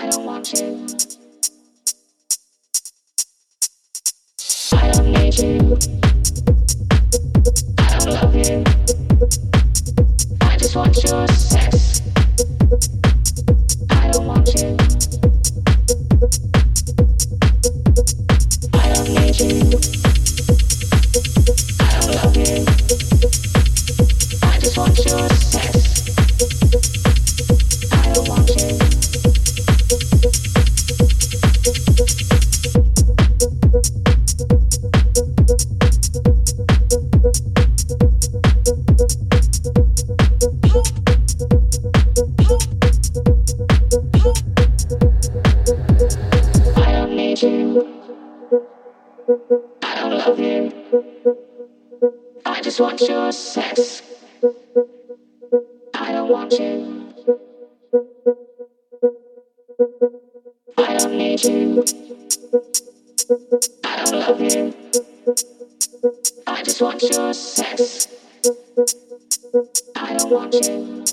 I don't want you. I don't need you. I don't love you. I just want your sex. I don't want you. just want your sex. I don't want you. I don't need you. I don't love you. I just want your sex. I don't want you.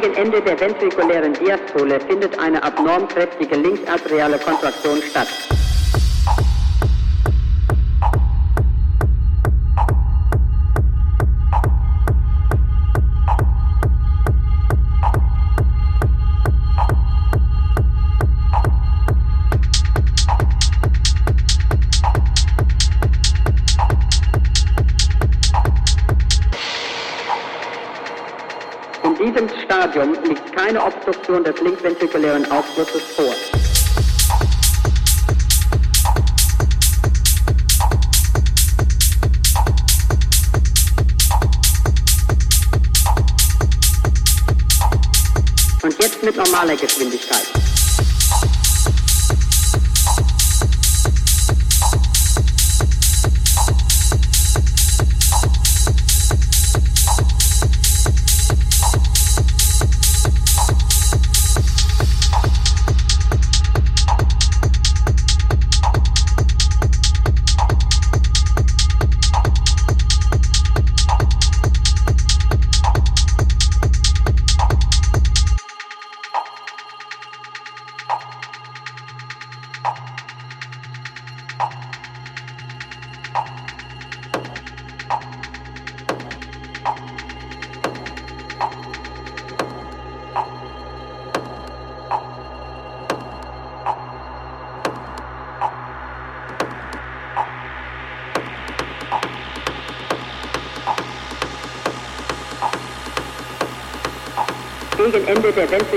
Gegen Ende der ventrikulären Diastole findet eine abnorm kräftige linksarteriale Kontraktion statt. Keine Obstruktion des linksventrikulären Aufschlusses vor. Und jetzt mit normaler Geschwindigkeit.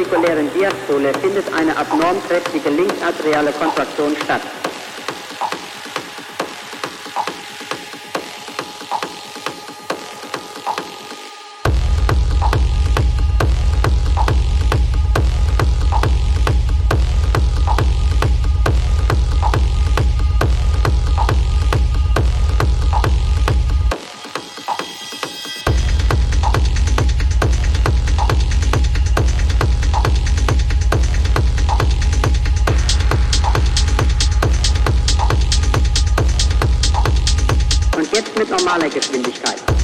Ventrikulären Diastole findet eine abnorm kräftige linksarteriale Kontraktion statt. Und jetzt mit normaler Geschwindigkeit.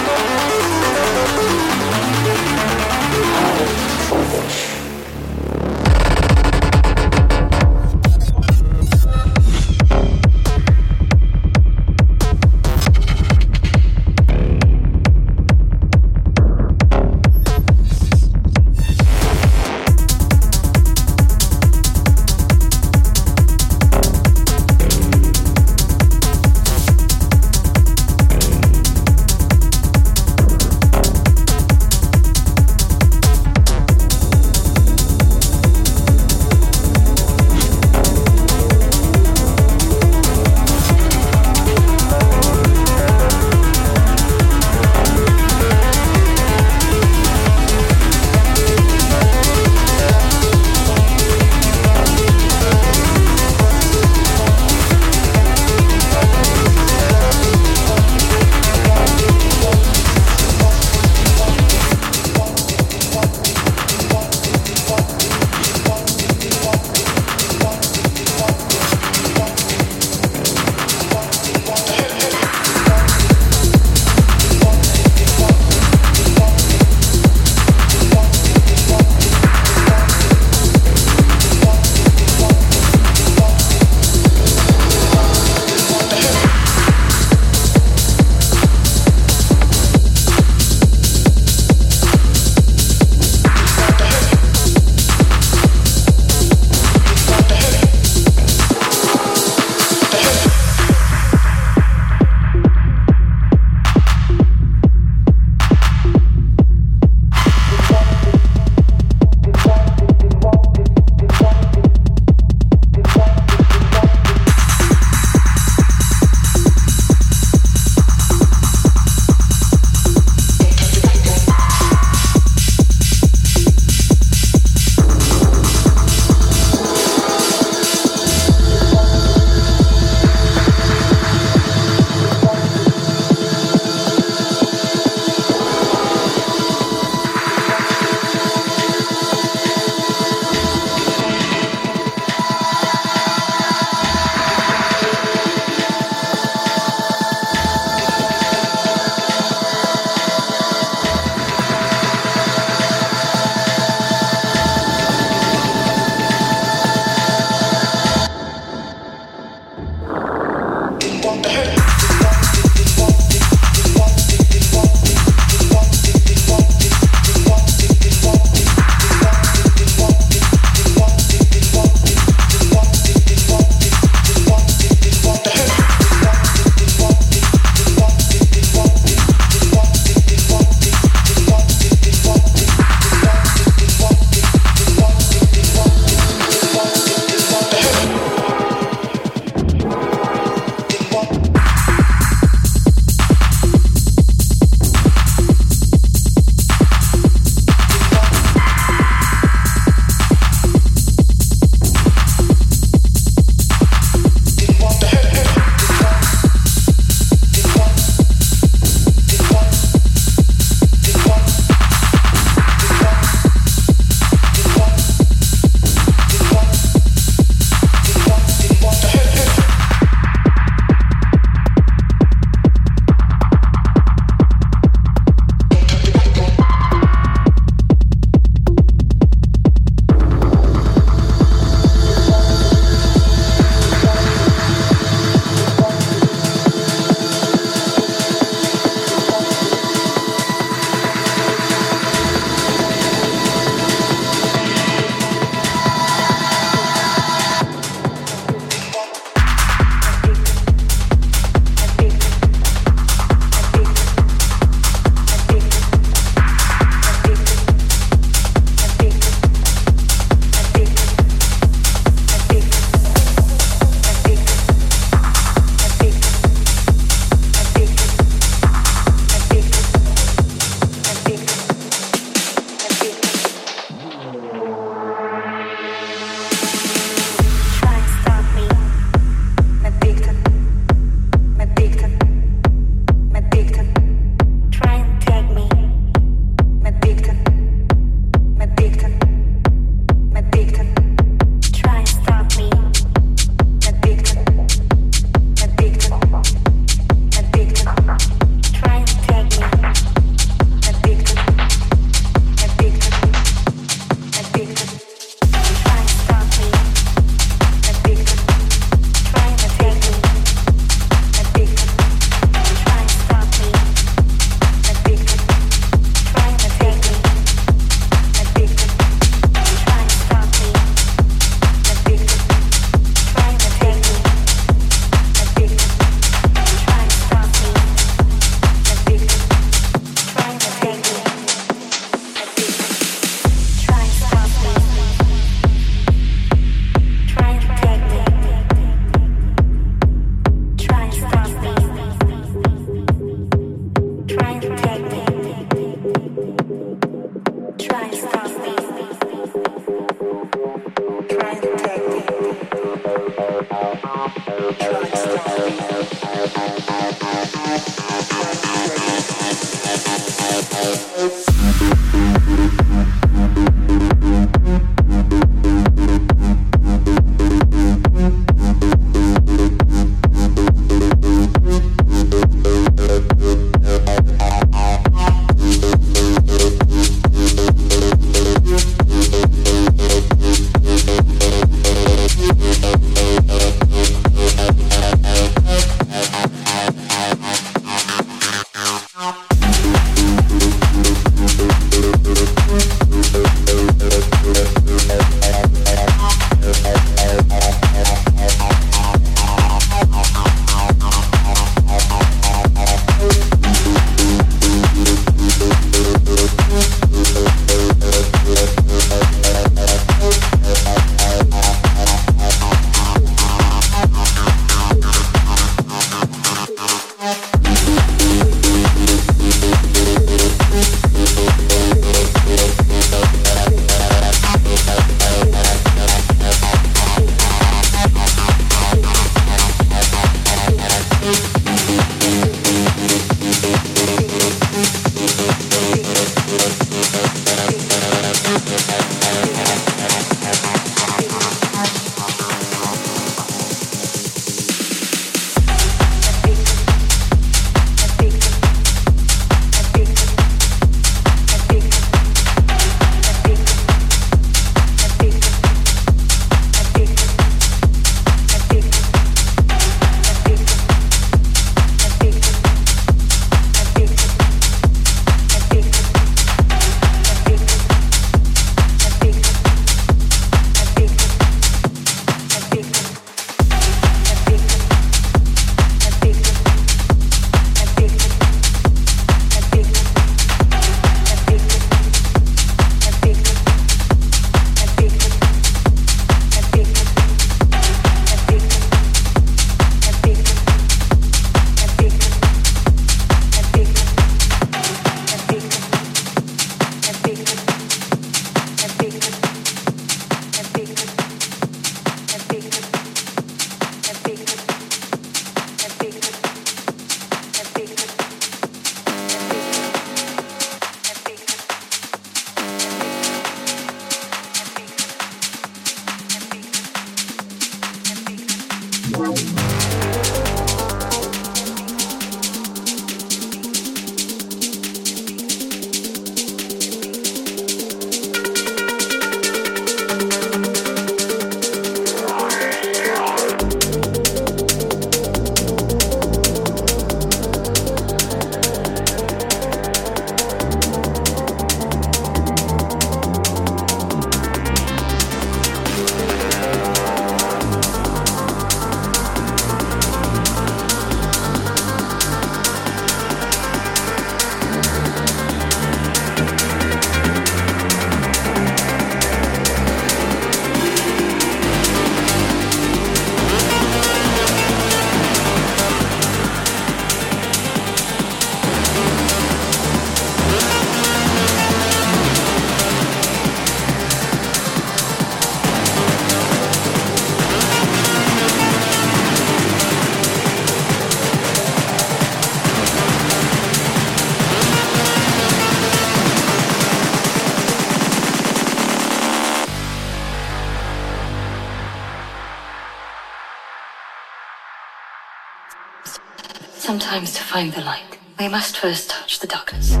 Find the light, we must first touch the darkness.